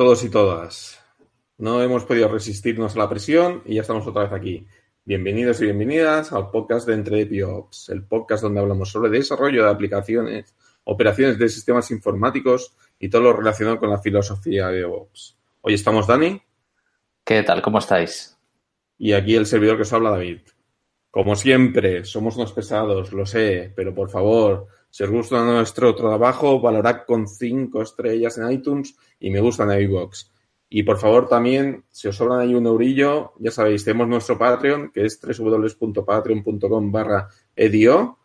Todos y todas. No hemos podido resistirnos a la presión y ya estamos otra vez aquí. Bienvenidos y bienvenidas al podcast de Entre Ops, el podcast donde hablamos sobre desarrollo de aplicaciones, operaciones de sistemas informáticos y todo lo relacionado con la filosofía de Ops. Hoy estamos Dani. ¿Qué tal? ¿Cómo estáis? Y aquí el servidor que os habla, David. Como siempre, somos unos pesados, lo sé, pero por favor, si os gusta nuestro trabajo, valorad con cinco estrellas en iTunes y me gusta en iVoox. Y por favor también, si os sobran ahí un eurillo, ya sabéis, tenemos nuestro Patreon, que es www.patreon.com barra edio,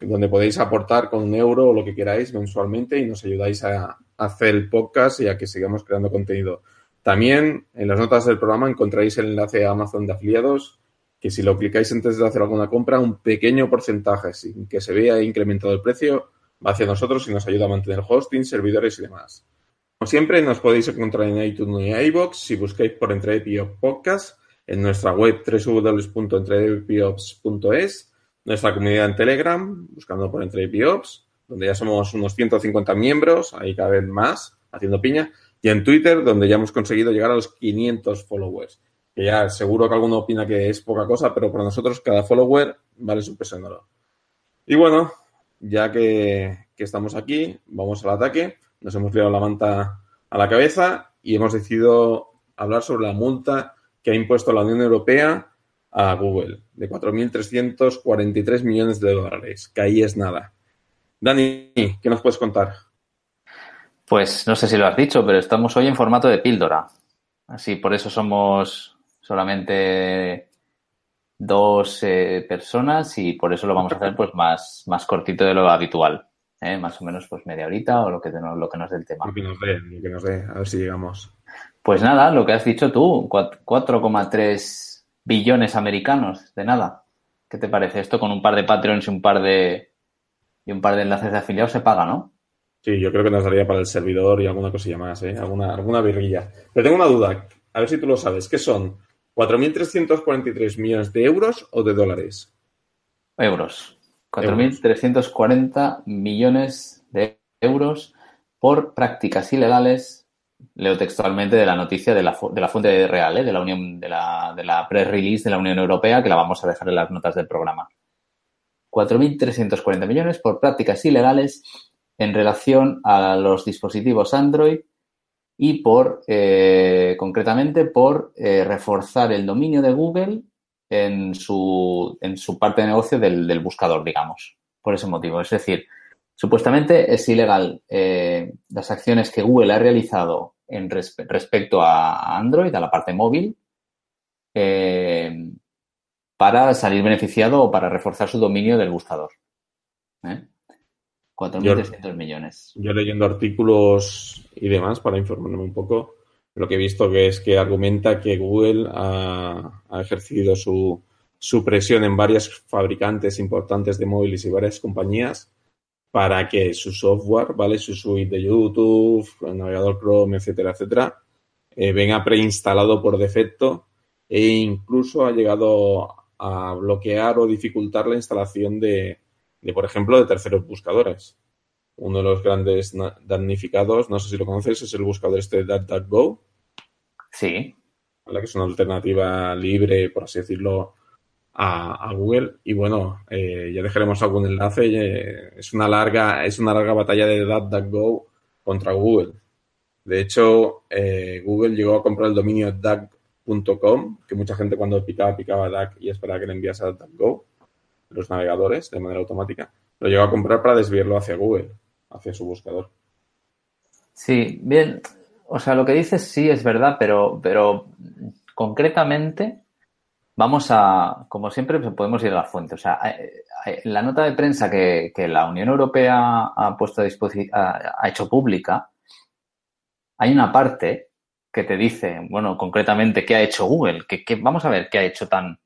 donde podéis aportar con un euro o lo que queráis mensualmente y nos ayudáis a hacer el podcast y a que sigamos creando contenido. También en las notas del programa encontraréis el enlace a Amazon de afiliados, que si lo clicáis antes de hacer alguna compra, un pequeño porcentaje, sin que se vea incrementado el precio, va hacia nosotros y nos ayuda a mantener hosting, servidores y demás. Como siempre, nos podéis encontrar en iTunes y iBox si buscáis por Entredepiops Podcast, en nuestra web www.entredepiops.es, nuestra comunidad en Telegram, buscando por Entredepiops, donde ya somos unos 150 miembros, ahí cada vez más, haciendo piña, y en Twitter, donde ya hemos conseguido llegar a los 500 followers. Que ya seguro que alguno opina que es poca cosa, pero para nosotros cada follower vale su peso en oro. Y bueno, ya que, que estamos aquí, vamos al ataque nos hemos liado la manta a la cabeza y hemos decidido hablar sobre la multa que ha impuesto la Unión Europea a Google de 4.343 millones de dólares, que ahí es nada. Dani, ¿qué nos puedes contar? Pues no sé si lo has dicho, pero estamos hoy en formato de píldora. Así, por eso somos solamente dos eh, personas y por eso lo vamos a hacer pues más, más cortito de lo habitual. ¿eh? más o menos pues media horita o lo que, lo que nos dé el tema. Lo que nos dé, lo que nos dé, a ver si llegamos. Pues nada, lo que has dicho tú, 4,3 billones americanos, de nada. ¿Qué te parece? Esto con un par de Patreons y un par de y un par de enlaces de afiliados se paga, ¿no? Sí, yo creo que nos daría para el servidor y alguna cosilla más, ¿eh? Alguna, alguna virguilla. Pero tengo una duda, a ver si tú lo sabes. ¿Qué son? ¿4.343 millones de euros o de dólares? Euros. 4.340 millones de euros por prácticas ilegales, leo textualmente de la noticia de la, de la fuente real, ¿eh? de la Unión, de la, de la press release de la Unión Europea, que la vamos a dejar en las notas del programa. 4.340 millones por prácticas ilegales en relación a los dispositivos Android y por, eh, concretamente, por eh, reforzar el dominio de Google en su, en su parte de negocio del, buscador, digamos, por ese motivo. Es decir, supuestamente es ilegal eh, las acciones que Google ha realizado en respecto a Android, a la parte móvil, para salir beneficiado o para reforzar su dominio del buscador. ¿Eh? 4.300 millones. Yo leyendo artículos y demás para informarme un poco, lo que he visto que es que argumenta que Google ha, ejercido su, presión en varios fabricantes importantes de móviles y varias compañías para que su software, ¿vale? Su suite de YouTube, el navegador Chrome, etcétera, etcétera, eh, venga preinstalado por defecto e incluso ha llegado a bloquear o dificultar la instalación de, de por ejemplo, de terceros buscadores uno de los grandes damnificados, no sé si lo conoces, es el buscador este DuckDuckGo. Sí. Que es una alternativa libre, por así decirlo, a, Google. Y bueno, eh, ya dejaremos algún enlace. Eh, es una larga, es una larga batalla de DuckDuckGo contra Google. De hecho, eh, Google llegó a comprar el dominio duck.com, que mucha gente cuando picaba, picaba duck y esperaba que le enviase a DuckGo, los navegadores, de manera automática. Lo llegó a comprar para desviarlo hacia Google hacia su buscador. Sí, bien, o sea, lo que dices sí es verdad, pero, pero concretamente vamos a, como siempre, pues, podemos ir a la fuente. O sea, la nota de prensa que, la Unión Europea ha puesto a disposición, ha, hecho pública, hay una parte que te dice, bueno, concretamente qué ha hecho Google, que, vamos a ver qué ha hecho tan,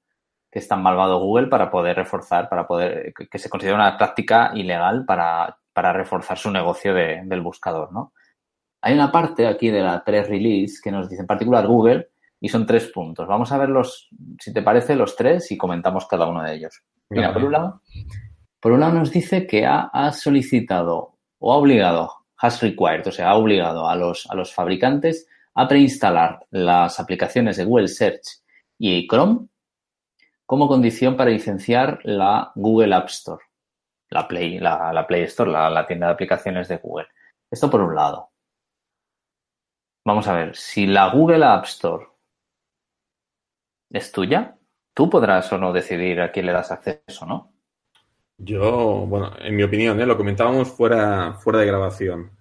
que es tan malvado Google para poder reforzar, para poder, que, se considera una práctica ilegal para para reforzar su negocio de, del buscador, ¿no? Hay una parte aquí de la press release que nos dice en particular Google y son tres puntos. Vamos a ver los, si te parece, los tres y comentamos cada uno de ellos. Mira, por un lado, por un lado nos dice que ha, solicitado o ha obligado has required, o sea, ha obligado a los, a los fabricantes a preinstalar las aplicaciones de Google Search y Chrome como condición para licenciar la Google App Store, la Play, la, Play Store, la, tienda de aplicaciones de Google. Esto por un lado. Vamos a ver, si la Google App Store es tuya, tú podrás o no decidir a quién le das acceso, ¿no? Yo, bueno, en mi opinión, ¿eh? lo comentábamos fuera, fuera de grabación.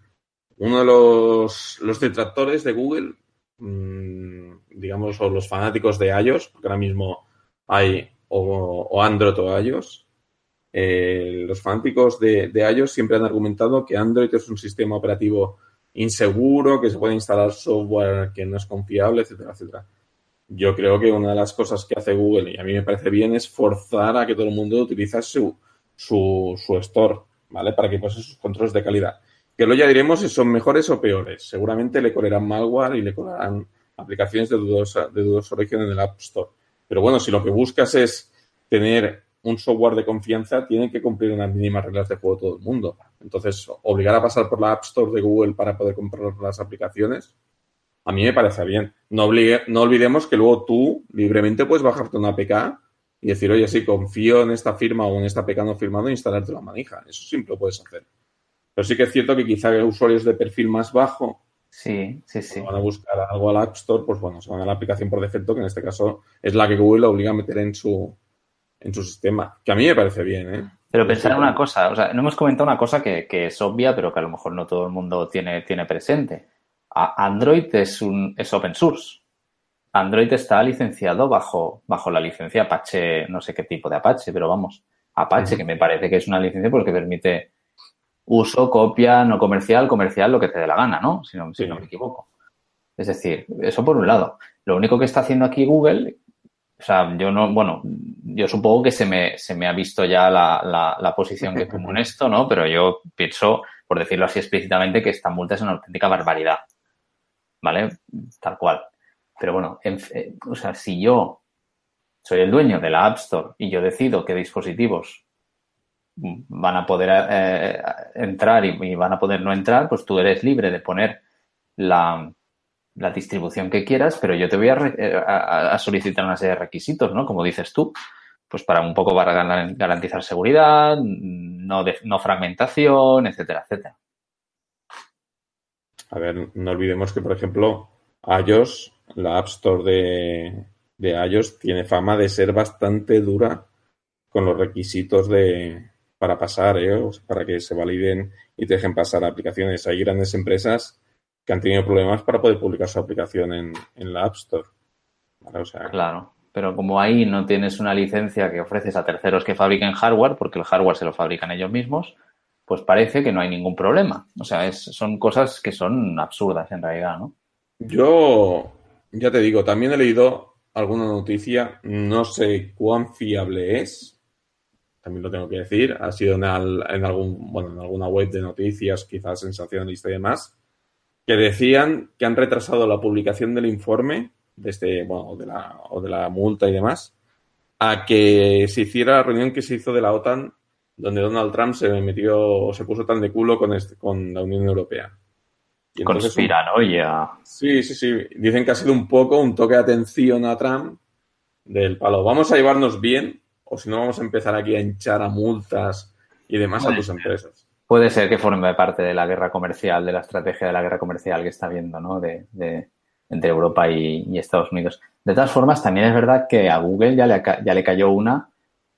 Uno de los, detractores de Google, mmm, digamos, o los fanáticos de iOS, porque ahora mismo hay o, Android o iOS, eh, los fanáticos de, iOS siempre han argumentado que Android es un sistema operativo inseguro, que se puede instalar software que no es confiable, etcétera, etcétera. Yo creo que una de las cosas que hace Google, y a mí me parece bien, es forzar a que todo el mundo utilice su, su, su store, ¿vale? Para que pase sus controles de calidad. Que luego ya diremos si son mejores o peores. Seguramente le colarán malware y le colarán aplicaciones de dudosa, de dudoso origen en el App Store. Pero bueno, si lo que buscas es tener un software de confianza, tiene que cumplir unas mínimas reglas de juego todo el mundo. Entonces, obligar a pasar por la App Store de Google para poder comprar las aplicaciones, a mí me parece bien. No, no olvidemos que luego tú libremente puedes bajarte una APK y decir, oye, sí, confío en esta firma o en esta APK no firmado e instalarte la manija. Eso siempre lo puedes hacer. Pero sí que es cierto que quizá usuarios de perfil más bajo Sí, sí, sí. Van a buscar algo al App Store, pues bueno, se van a la aplicación por defecto, que en este caso es la que Google obliga a meter en su, en su sistema. Que a mí me parece bien, ¿eh? Pero pensar en una cosa, o sea, no hemos comentado una cosa que, es obvia, pero que a lo mejor no todo el mundo tiene, tiene presente. Android es un es open source. Android está licenciado bajo, bajo la licencia Apache, no sé qué tipo de Apache, pero vamos, Apache, que me parece que es una licencia porque permite uso, copia, no comercial, comercial, lo que te dé la gana, ¿no? Si no, si no me equivoco. Es decir, eso por un lado. Lo único que está haciendo aquí Google, o sea, yo no, bueno, yo supongo que se me, se me ha visto ya la, la, la posición que tomo en esto, ¿no? Pero yo pienso, por decirlo así explícitamente, que esta multa es una auténtica barbaridad. ¿Vale? Tal cual. Pero bueno, eh, o sea, si yo soy el dueño de la App Store y yo decido qué dispositivos van a poder eh, entrar y, van a poder no entrar, pues tú eres libre de poner la, la distribución que quieras, pero yo te voy eh, a, a, solicitar una serie de requisitos, ¿no? Como dices tú, pues para un poco para garantizar seguridad, no, no fragmentación, etcétera, etcétera. A ver, no olvidemos que, por ejemplo, iOS, la App Store de, de iOS, tiene fama de ser bastante dura con los requisitos de, para pasar, ¿eh? para que se validen y te dejen pasar aplicaciones. Hay grandes empresas que han tenido problemas para poder publicar su aplicación en, la App Store. claro, pero como ahí no tienes una licencia que ofreces a terceros que fabriquen hardware, porque el hardware se lo fabrican ellos mismos, pues parece que no hay ningún problema. O sea, es, son cosas que son absurdas en realidad, ¿no? Yo, ya te digo, también he leído alguna noticia, no sé cuán fiable es, también lo tengo que decir, ha sido en, algún, bueno, en alguna web de noticias, quizás sensacionalista y demás, que decían que han retrasado la publicación del informe de este, bueno, de la, o de la multa y demás, a que se hiciera la reunión que se hizo de la OTAN, donde Donald Trump se metió o se puso tan de culo con, este, con la Unión Europea. Y Conspiranoia. Sí, sí, sí. Dicen que ha sido un poco un toque de atención a Trump del palo. Vamos a llevarnos bien, o si no vamos a empezar aquí a hinchar a multas y demás a tus empresas. Puede ser que forme parte de la guerra comercial, de la estrategia de la guerra comercial que está viendo, ¿no? De, entre Europa y, Estados Unidos. De todas formas, también es verdad que a Google ya le, ya le cayó una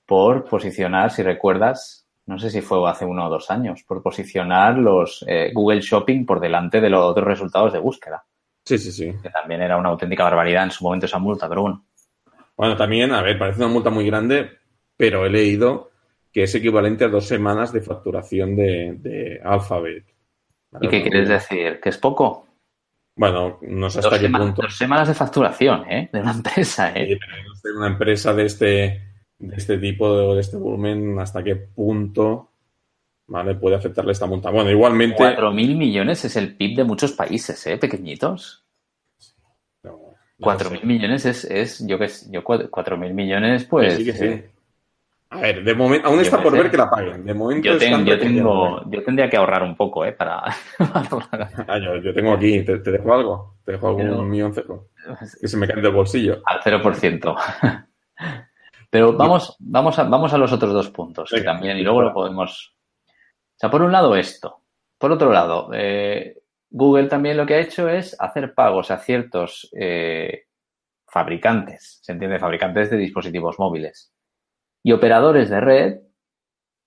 por posicionar, si recuerdas, no sé si fue hace uno o dos años, por posicionar los eh, Google Shopping por delante de los otros resultados de búsqueda. Sí, sí, sí. Que también era una auténtica barbaridad en su momento esa multa, pero bueno. Bueno, también, a ver, parece una multa muy grande, pero he leído que es equivalente a dos semanas de facturación de, Alphabet. ¿Y qué quieres decir? ¿Que es poco? Bueno, no sé hasta qué punto. Dos semanas de facturación, ¿eh? De una empresa, ¿eh? una empresa de este, de este tipo, de, este volumen, hasta qué punto ¿vale? puede afectarle esta multa. Bueno, igualmente. mil millones es el PIB de muchos países, ¿eh? Pequeñitos. Cuatro mil millones es, es yo que yo cuatro mil millones, pues. Sí, sí. A ver, de momento, aún está por ver que la paguen. De momento yo, yo, tengo, yo tendría que ahorrar un poco, ¿eh? Para. ah, yo, tengo aquí, ¿te, dejo algo? ¿Te dejo algún millón cero? Que se me cae del bolsillo. Al 0%. Pero vamos, vamos, a, vamos a los otros dos puntos que también, y luego lo podemos. O sea, por un lado, esto. Por otro lado, eh, Google también lo que ha hecho es hacer pagos a ciertos eh, fabricantes, se entiende, fabricantes de dispositivos móviles y operadores de red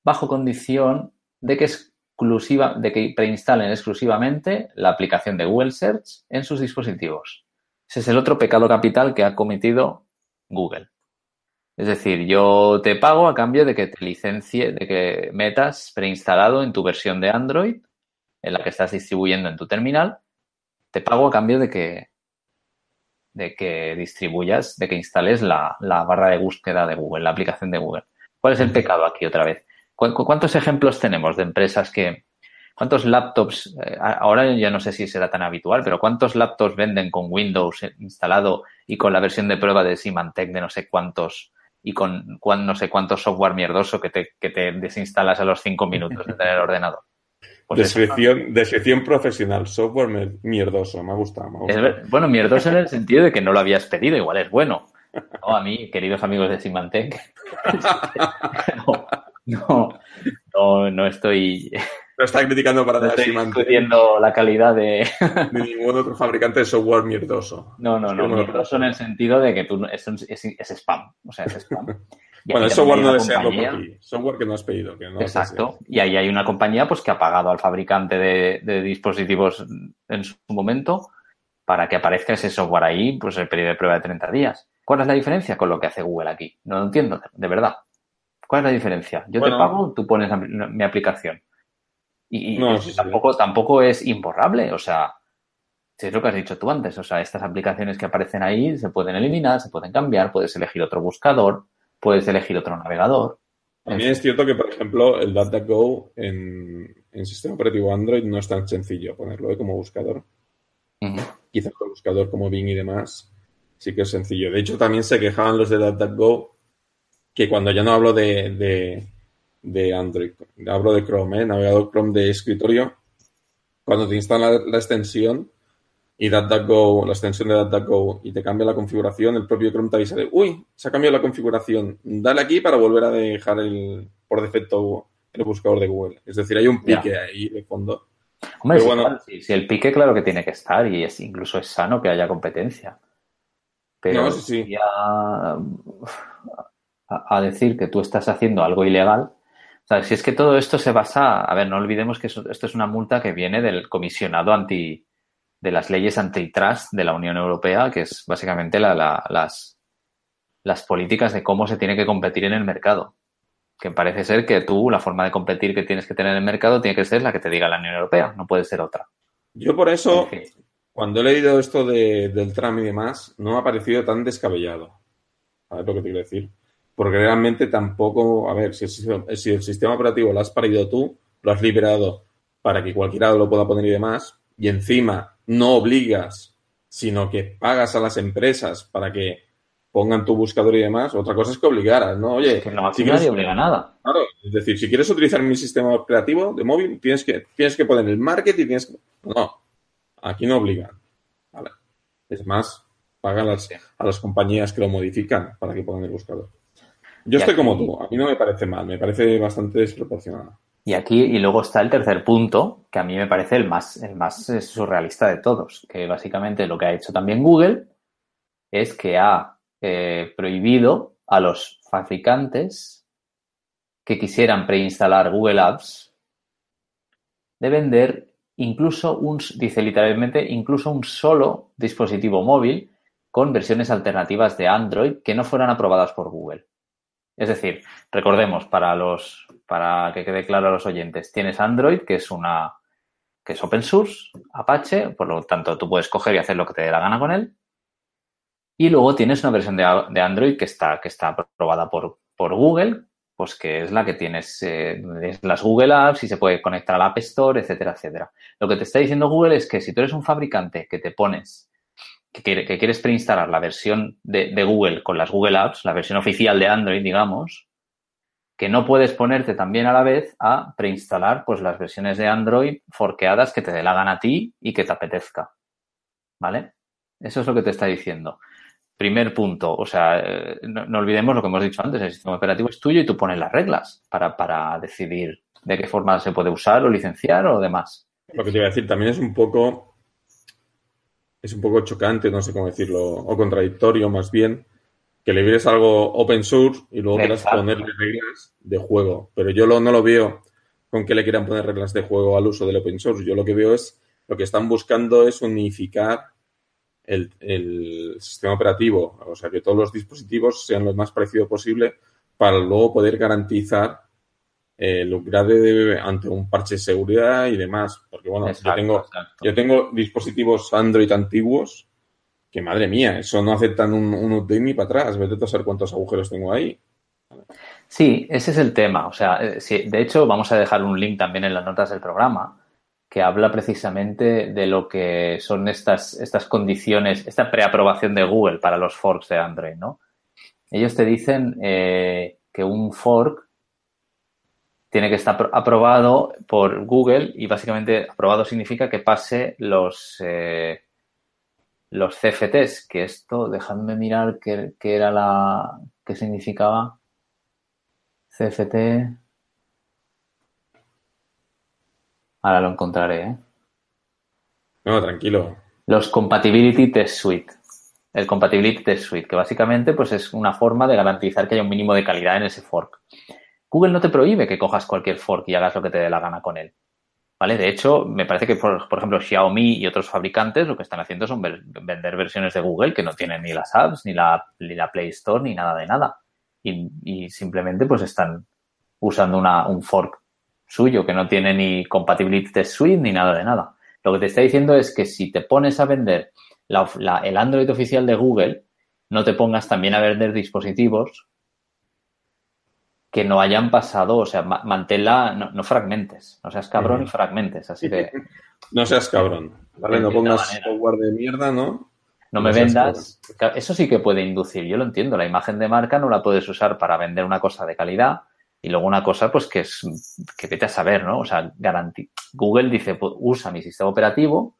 bajo condición de que, exclusiva, de que preinstalen exclusivamente la aplicación de Google Search en sus dispositivos. Ese es el otro pecado capital que ha cometido Google. Es decir, yo te pago a cambio de que te licencie, de que metas preinstalado en tu versión de Android, en la que estás distribuyendo en tu terminal, te pago a cambio de que de que distribuyas, de que instales la, barra de búsqueda de Google, la aplicación de Google. ¿Cuál es el pecado aquí otra vez? ¿Cuántos ejemplos tenemos de empresas que, cuántos laptops, eh, ahora ya no sé si será tan habitual, pero cuántos laptops venden con Windows instalado y con la versión de prueba de Symantec de no sé cuántos y con, no sé cuántos software mierdoso que te, que te desinstalas a los cinco minutos de tener el ordenador? Pues descripción, descripción, profesional, software mierdoso, me ha gustado. bueno, mierdoso en el sentido de que no lo habías pedido, igual es bueno. No, a mí, queridos amigos de Symantec, no, no, no, estoy... No está criticando para no estoy discutiendo la calidad de... de ningún otro fabricante de software mierdoso. No, no, no, mierdoso en el sentido de que tú es, es, es spam, o sea, es spam. Bueno, el software no deseado por ti, software que no has pedido. Que no Exacto. Y ahí hay una compañía pues que ha pagado al fabricante de, dispositivos en su momento para que aparezca ese software ahí, pues el periodo de prueba de 30 días. ¿Cuál es la diferencia con lo que hace Google aquí? No lo entiendo, de verdad. ¿Cuál es la diferencia? Yo te pago, tú pones mi aplicación. Y, tampoco, tampoco es imborrable, o sea, si es lo que has dicho tú antes, o sea, estas aplicaciones que aparecen ahí se pueden eliminar, se pueden cambiar, puedes elegir otro buscador, puedes elegir otro navegador. También es cierto que, por ejemplo, el DataGo en, en sistema operativo Android no es tan sencillo ponerlo ¿eh? como buscador. Quizás con buscador como Bing y demás sí que es sencillo. De hecho, también se quejaban los de DataGo que cuando ya no hablo de, de, Android, hablo de Chrome, ¿eh? navegador Chrome de escritorio, cuando te instala la extensión, y DuckDuckGo, la extensión de DuckDuckGo y te cambia la configuración, el propio Chrome te avisa de, uy, se ha cambiado la configuración, dale aquí para volver a dejar el, por defecto el buscador de Google. Es decir, hay un pique ahí de fondo. Hombre, bueno, si, el pique claro que tiene que estar y es incluso es sano que haya competencia. Pero sí, a, decir que tú estás haciendo algo ilegal, o sea, si es que todo esto se basa, a ver, no olvidemos que esto es una multa que viene del comisionado anti, de las leyes antitrust de la Unión Europea, que es básicamente las, las políticas de cómo se tiene que competir en el mercado. Que parece ser que tú, la forma de competir que tienes que tener en el mercado tiene que ser la que te diga la Unión Europea, no puede ser otra. Yo por eso, cuando he leído esto del tram y demás, no me ha parecido tan descabellado. A ver lo que te quiero decir. Porque realmente tampoco, a ver, si el, si el sistema operativo lo has parido tú, lo has liberado para que cualquiera lo pueda poner y demás, y encima no obligas, sino que pagas a las empresas para que pongan tu buscador y demás, otra cosa es que obligaras, ¿no? Oye, que no, si nadie obliga nada. Claro, es decir, si quieres utilizar mi sistema operativo de móvil, tienes que, tienes que poner el marketing y tienes que... No, aquí no obligan. Vale. Es más, pagan las, a las compañías que lo modifican para que pongan el buscador. Yo estoy como tú, a mí no me parece mal, me parece bastante desproporcionado. Y aquí, y luego está el tercer punto, que a mí me parece el más, el más eh, surrealista de todos, que básicamente lo que ha hecho también Google es que ha eh, prohibido a los fabricantes que quisieran preinstalar Google Apps de vender incluso un, dice literalmente, incluso un solo dispositivo móvil con versiones alternativas de Android que no fueran aprobadas por Google. Es decir, recordemos para los, para que quede claro a los oyentes, tienes Android, que es una, que es open source, Apache, por lo tanto tú puedes coger y hacer lo que te dé la gana con él. Y luego tienes una versión de, Android que está, que está aprobada por, por Google, pues que es la que tienes eh, las Google Apps y se puede conectar al App Store, etcétera, etcétera. Lo que te está diciendo Google es que si tú eres un fabricante que te pones que, quieres preinstalar la versión de, Google con las Google Apps, la versión oficial de Android, digamos, que no puedes ponerte también a la vez a preinstalar pues las versiones de Android forqueadas que te dé la gana a ti y que te apetezca. ¿Vale? Eso es lo que te está diciendo. Primer punto, o sea, eh, no, olvidemos lo que hemos dicho antes, el sistema operativo es tuyo y tú pones las reglas para, para decidir de qué forma se puede usar o licenciar o demás. Lo que te iba a decir también es un poco, es un poco chocante, no sé cómo decirlo, o contradictorio más bien, que le vieres algo open source y luego quieras ponerle reglas de juego. Pero yo lo, no lo veo con que le quieran poner reglas de juego al uso del open source. Yo lo que veo es, lo que están buscando es unificar el, el sistema operativo, o sea, que todos los dispositivos sean lo más parecido posible para luego poder garantizar el upgrade de, ante un parche de seguridad y demás. Porque bueno, yo, tengo, yo tengo dispositivos Android antiguos que madre mía, eso no aceptan un, un update ni para atrás. Vete a saber cuántos agujeros tengo ahí. Sí, ese es el tema. O sea, eh, de hecho, vamos a dejar un link también en las notas del programa que habla precisamente de lo que son estas, estas condiciones, esta preaprobación de Google para los forks de Android, ¿no? Ellos te dicen eh, que un fork tiene que estar aprobado por Google y básicamente aprobado significa que pase los, eh, los CFTs, que esto, dejadme mirar qué, era la, qué significaba. CFT. Ahora lo encontraré, ¿eh? No, tranquilo. Los Compatibility Test Suite. El Compatibility Test Suite, que básicamente pues, es una forma de garantizar que haya un mínimo de calidad en ese fork. Google no te prohíbe que cojas cualquier fork y hagas lo que te dé la gana con él. ¿Vale? De hecho, me parece que, por, ejemplo, Xiaomi y otros fabricantes lo que están haciendo son vender versiones de Google que no tienen ni las apps, ni la, Play Store, ni nada de nada. Y, simplemente pues están usando un fork suyo que no tiene ni compatibility test suite ni nada de nada. Lo que te está diciendo es que si te pones a vender el Android oficial de Google, no te pongas también a vender dispositivos que no hayan pasado, o sea, manténla, no, fragmentes, no seas cabrón y fragmentes, así que... no seas cabrón, ¿vale? No pongas software de mierda, ¿no? No me vendas, eso sí que puede inducir, yo lo entiendo, la imagen de marca no la puedes usar para vender una cosa de calidad y luego una cosa pues que es, que vete a saber, ¿no? O sea, Google dice, pues, usa mi sistema operativo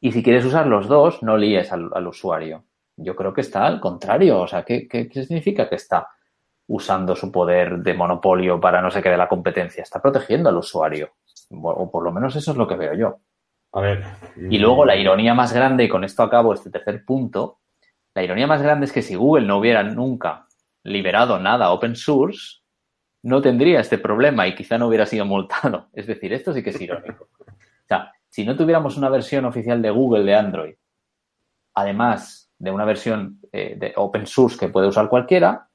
y si quieres usar los dos, no líes al, al usuario. Yo creo que está al contrario, o sea, ¿qué, qué, qué significa que está? Usando su poder de monopolio para no sé qué de la competencia. Está protegiendo al usuario. O por lo menos eso es lo que veo yo. A ver. Y luego la ironía más grande, y con esto acabo este tercer punto, la ironía más grande es que si Google no hubiera nunca liberado nada open source, no tendría este problema y quizá no hubiera sido multado. Es decir, esto sí que es irónico. O sea, si no tuviéramos una versión oficial de Google de Android, además de una versión eh, de open source que puede usar cualquiera,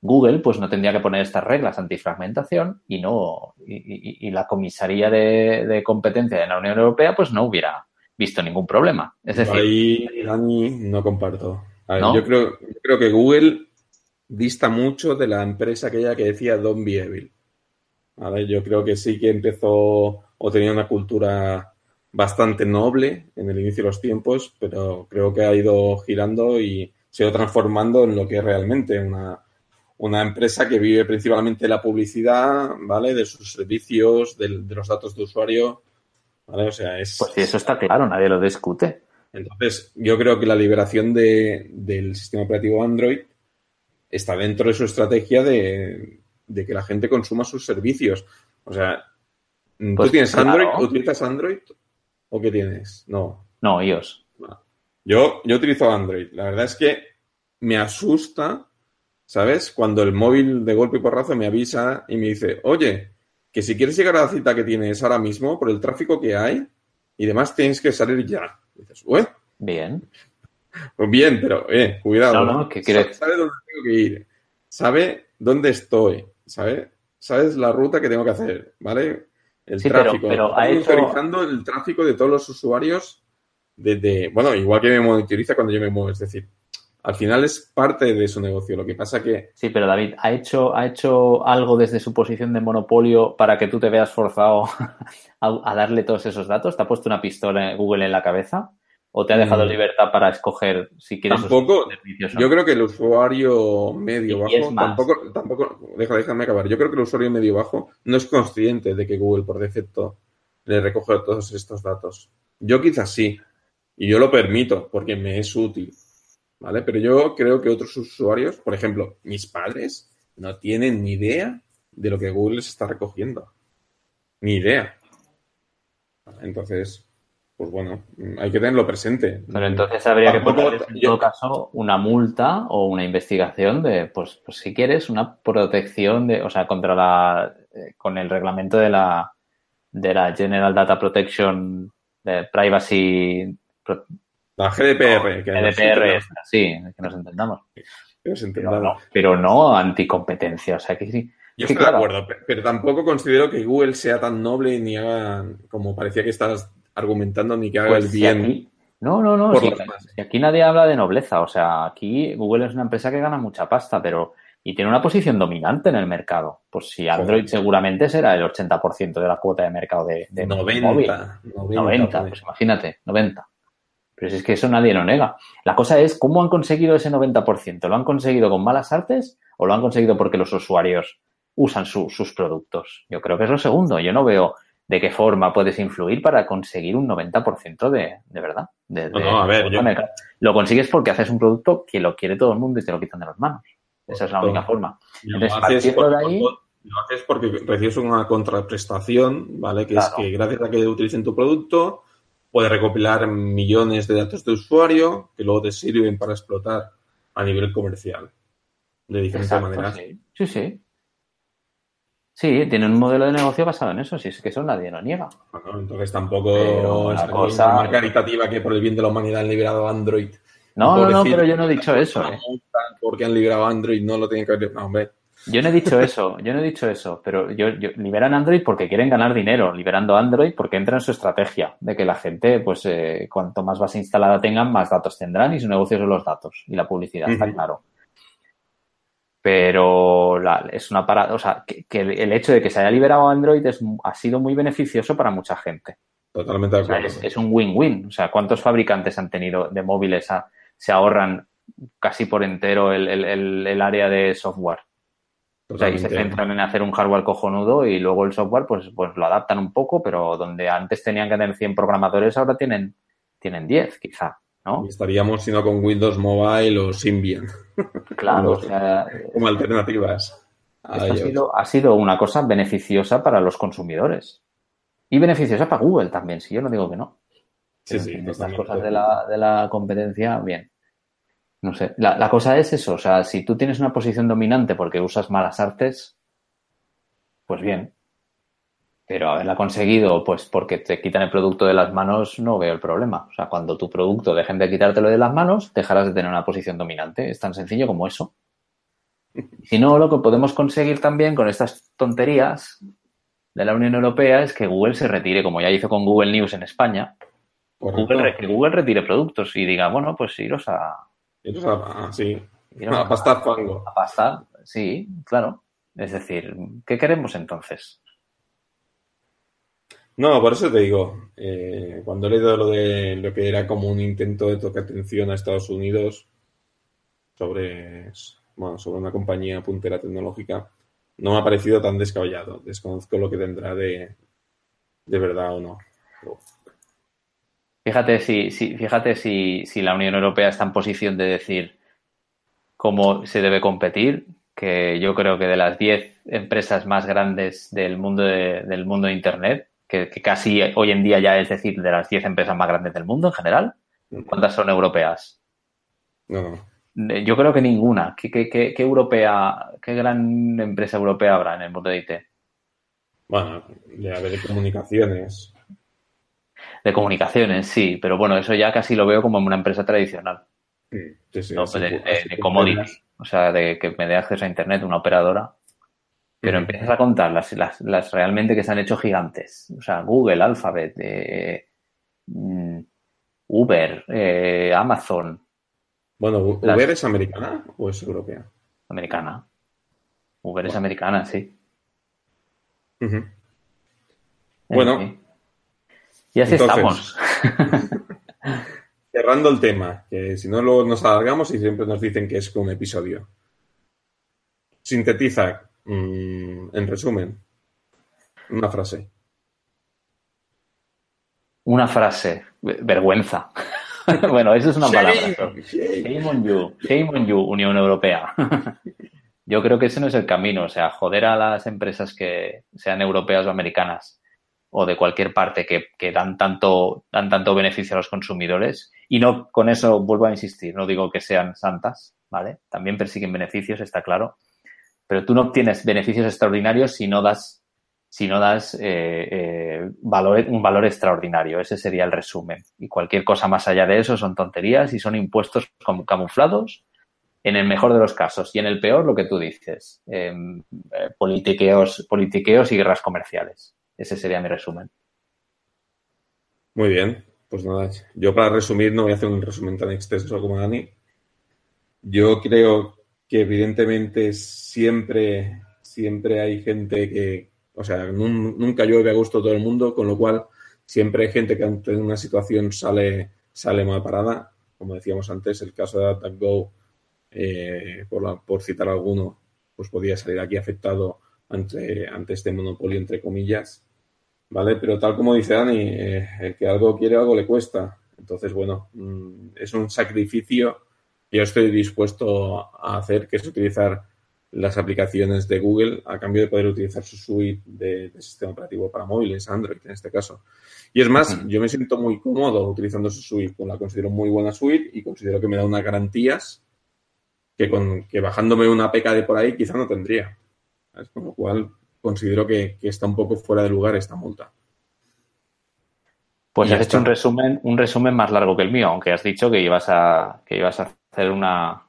Google pues no tendría que poner estas reglas antifragmentación y no y, la comisaría de, competencia de la Unión Europea pues no hubiera visto ningún problema. Es decir, ahí Dani no comparto. yo creo creo que Google dista mucho de la empresa aquella que decía Don't be evil. yo creo que sí que empezó o tenía una cultura bastante noble en el inicio de los tiempos, pero creo que ha ido girando y se ha ido transformando en lo que es realmente una, una empresa que vive principalmente de la publicidad, ¿vale? De sus servicios, de, los datos de usuario, ¿vale? O sea, es... Pues eso está claro, nadie lo discute. Entonces, yo creo que la liberación de, del sistema operativo Android está dentro de su estrategia de, que la gente consuma sus servicios. O sea, ¿tú pues tienes Android? ¿Utilizas Android? ¿O qué tienes? No. No, iOS. Yo, yo utilizo Android. La verdad es que me asusta ¿sabes? Cuando el móvil de golpe y porrazo me avisa y me dice, oye, que si quieres llegar a la cita que tienes ahora mismo, por el tráfico que hay y demás, tienes que salir ya. dices, uy. Bien. Pues bien, pero, eh, cuidado. No, no, ¿qué quieres? Sabe dónde tengo que ir. Sabe dónde estoy. ¿Sabe? Sabes la ruta que tengo que hacer, ¿vale? El tráfico. Pero, pero ha monitorizando el tráfico de todos los usuarios desde, bueno, igual que me monitoriza cuando yo me muevo, es decir, al final es parte de su negocio. Lo que pasa que. Sí, pero David, ¿ha hecho, ¿ha hecho algo desde su posición de monopolio para que tú te veas forzado a, darle todos esos datos? ¿Te ha puesto una pistola en Google en la cabeza? ¿O te ha dejado mm. libertad para escoger si quieres tampoco, Yo creo que el usuario medio bajo, tampoco, tampoco, déjame acabar. Yo creo que el usuario medio bajo no es consciente de que Google por defecto le recoge todos estos datos. Yo quizás sí, y yo lo permito porque me es útil, ¿vale? Pero yo creo que otros usuarios, por ejemplo, mis padres, no tienen ni idea de lo que Google les está recogiendo. Ni idea. Entonces, pues bueno, hay que tenerlo presente. Pero entonces habría que poner en todo caso una multa o una investigación de, pues, pues, si quieres, una protección de, o sea, contra la, eh, con el reglamento de la, de la General Data Protection de Privacy. La GDPR. que GDPR, sí, que nos entendamos. Pero no, pero no anticompetencia, o sea que sí. Yo estoy de acuerdo, pero tampoco considero que Google sea tan noble ni haga, como parecía que estás argumentando, ni que haga pues el bien. no, no, no. Si, aquí nadie habla de nobleza. O sea, aquí Google es una empresa que gana mucha pasta, pero. Y tiene una posición dominante en el mercado. Pues si Android seguramente será el 80% de la cuota de mercado de, de 90, móvil. 90, pues imagínate, 90. Pero si es que eso nadie lo nega. La cosa es cómo han conseguido ese 90%. ¿Lo han conseguido con malas artes o lo han conseguido porque los usuarios usan sus productos? Yo creo que es lo segundo. Yo no veo de qué forma puedes influir para conseguir un 90% de, de verdad. De, no, a ver, Lo consigues porque haces un producto que lo quiere todo el mundo y te lo quitan de las manos. Esa es la única forma. Entonces, partiendo de ahí... Lo haces porque recibes una contraprestación, ¿vale? Que es que gracias a que utilicen tu producto, puedes recopilar millones de datos de usuario que luego te sirven para explotar a nivel comercial de diferentes maneras. sí, sí. Sí, tienen un modelo de negocio basado en eso, si es que eso nadie lo niega. Bueno, entonces tampoco es cosa... más caritativa que por el bien de la humanidad han liberado Android. No, no, no, pero yo no he dicho eso. ¿eh? Porque han liberado Android, no lo tienen que haber. No, hombre. Yo no he dicho eso, yo no he dicho eso, pero yo, liberan Android porque quieren ganar dinero, liberando Android porque entra en su estrategia de que la gente, pues, eh, cuanto más base instalada tengan, más datos tendrán y su negocio son los datos y la publicidad, está claro pero es una parada, o sea, que, el hecho de que se haya liberado Android es, ha sido muy beneficioso para mucha gente. Totalmente de acuerdo. es, un win-win. O sea, ¿cuántos fabricantes han tenido de móviles se ahorran casi por entero el, área de software? O sea, y se centran en hacer un hardware cojonudo y luego el software pues, pues lo adaptan un poco, pero donde antes tenían que tener 100 programadores, ahora tienen, tienen 10 quizá. ¿no? estaríamos sino con Windows Mobile o Symbian. Claro, o sea, como alternativas. ha sido, ha sido una cosa beneficiosa para los consumidores. Y beneficiosa para Google también, si yo no digo que no. Sí, sí. Estas cosas de la, de la competencia, bien. No sé. La, la, cosa es eso. O sea, si tú tienes una posición dominante porque usas malas artes, pues bien. Pero haberla conseguido, pues porque te quitan el producto de las manos, no veo el problema. O sea, cuando tu producto dejen de quitártelo de las manos, dejarás de tener una posición dominante. Es tan sencillo como eso. Si no, lo que podemos conseguir también con estas tonterías de la Unión Europea es que Google se retire, como ya hizo con Google News en España. Google, que Google retire productos y diga, bueno, pues iros a. A, sí. a pastar fango. A pastar, sí, claro. Es decir, ¿qué queremos entonces? No, por eso te digo, eh, cuando he leído lo de lo que era como un intento de tocar atención a Estados Unidos sobre, bueno, sobre una compañía puntera tecnológica, no me ha parecido tan descabellado. Desconozco lo que tendrá de, de verdad o no. Fíjate si, si, fíjate si, si la Unión Europea está en posición de decir cómo se debe competir, que yo creo que de las 10 empresas más grandes del mundo del mundo de Internet, que, casi hoy en día ya es decir, de las 10 empresas más grandes del mundo en general, ¿cuántas son europeas? No. Yo creo que ninguna. ¿Qué, qué, europea, qué gran empresa europea habrá en el mundo de IT? Bueno, de comunicaciones. De comunicaciones, sí, pero bueno, eso ya casi lo veo como una empresa tradicional. Sí, sí, de, commodity, o sea, de que me dé acceso a Internet, una operadora. Pero empiezas a contar las, las, realmente que se han hecho gigantes. O sea, Google, Alphabet, eh, mm, Uber, eh, Amazon. Bueno, ¿Uber es americana o es europea? Americana. Uber es americana, sí. Bueno. Y así estamos. cerrando el tema, que si no luego nos alargamos y siempre nos dicen que es un episodio. Sintetiza, mm, en resumen, una frase. Una frase. Vergüenza. bueno, eso es una palabra. Shame on you. Shame on you, Unión Europea. Yo creo que ese no es el camino. O sea, joder a las empresas que sean europeas o americanas o de cualquier parte que, dan, tanto, dan tanto beneficio a los consumidores. Y no, con eso vuelvo a insistir, no digo que sean santas, ¿vale? También persiguen beneficios, está claro. Pero tú no obtienes beneficios extraordinarios si no das, si no das eh, eh, un valor extraordinario. Ese sería el resumen. Y cualquier cosa más allá de eso son tonterías y son impuestos camuflados en el mejor de los casos y en el peor lo que tú dices, em, eh, politiqueos, politiqueos y guerras comerciales. Ese sería mi resumen. Muy bien, pues nada, yo para resumir no voy a hacer un resumen tan extenso como Dani. Yo creo que evidentemente siempre, siempre hay gente que, o sea, nunca llueve a gusto todo el mundo, con lo cual siempre hay gente que ante una situación sale, sale mal parada. Como decíamos antes, el caso de DuckDuckGo eh, por, por citar alguno, pues podía salir aquí afectado ante, ante este monopolio, entre comillas. ¿Vale? Pero tal como dice Dani, eh, el que algo quiere, algo le cuesta. Entonces, bueno, mm, es un sacrificio que yo estoy dispuesto a hacer, que es utilizar las aplicaciones de Google a cambio de poder utilizar su suite de, sistema operativo para móviles, Android en este caso. Y es más, yo me siento muy cómodo utilizando su suite, la considero muy buena suite y considero que me da unas garantías que, con, que bajándome una PK de por ahí quizá no tendría. Con lo cual considero que, está un poco fuera de lugar esta multa. Pues has hecho un resumen, un resumen más largo que el mío, aunque has dicho que ibas a, que ibas a hacer una,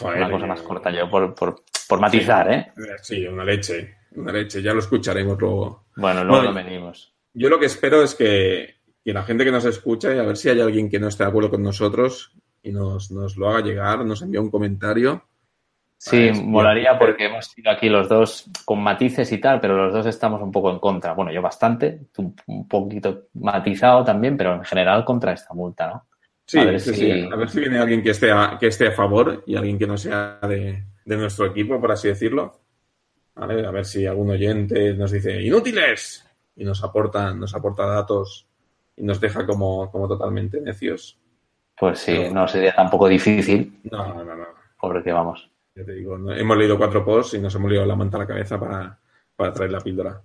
una cosa más corta yo por, matizar, ¿eh? Sí, una leche, una leche, ya lo escucharemos luego. Bueno, luego lo venimos. Yo lo que espero es que, que, la gente que nos escucha, y a ver si hay alguien que no esté de acuerdo con nosotros, y nos, lo haga llegar, nos envía un comentario. Sí, molaría porque hemos sido aquí los dos con matices y tal, pero los dos estamos un poco en contra. Bueno, yo bastante, un poquito matizado también, pero en general contra esta multa, ¿no? Sí, a ver, si... A ver si viene alguien que esté a, que esté a favor y alguien que no sea de, nuestro equipo, por así decirlo. A ver si algún oyente nos dice inútiles y nos aporta, nos aporta datos y nos deja como, como totalmente necios. Pues sí, no sería tampoco difícil. No, no, no. Porque vamos. Ya te digo, hemos leído cuatro posts y nos hemos liado la manta a la cabeza para, traer la píldora.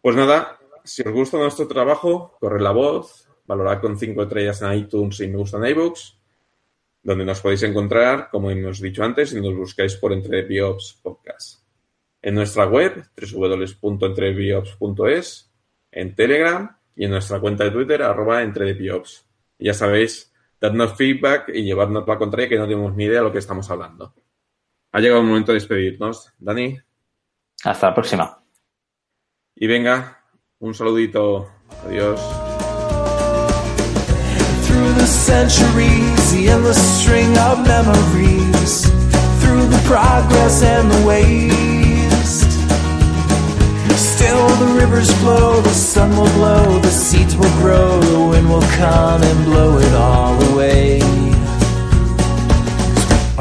Pues nada, si os gusta nuestro trabajo, corred la voz, valorad con cinco estrellas en iTunes y me gusta en iBooks, donde nos podéis encontrar, como hemos dicho antes, si nos buscáis por Entre Biops Podcast. En nuestra web, www.entrebiops.es, en Telegram y en nuestra cuenta de Twitter, arroba entredebiops. Y ya sabéis darnos feedback y llevarnos la contraria que no tenemos ni idea de lo que estamos hablando. Ha llegado el momento de despedirnos. Dani. Hasta la próxima. Y venga, un saludito. Adiós. Through the centuries, the endless string of memories, through the progress and the waste. Still the rivers flow, the sun will glow, the seeds will grow, the wind will come and blow it all away.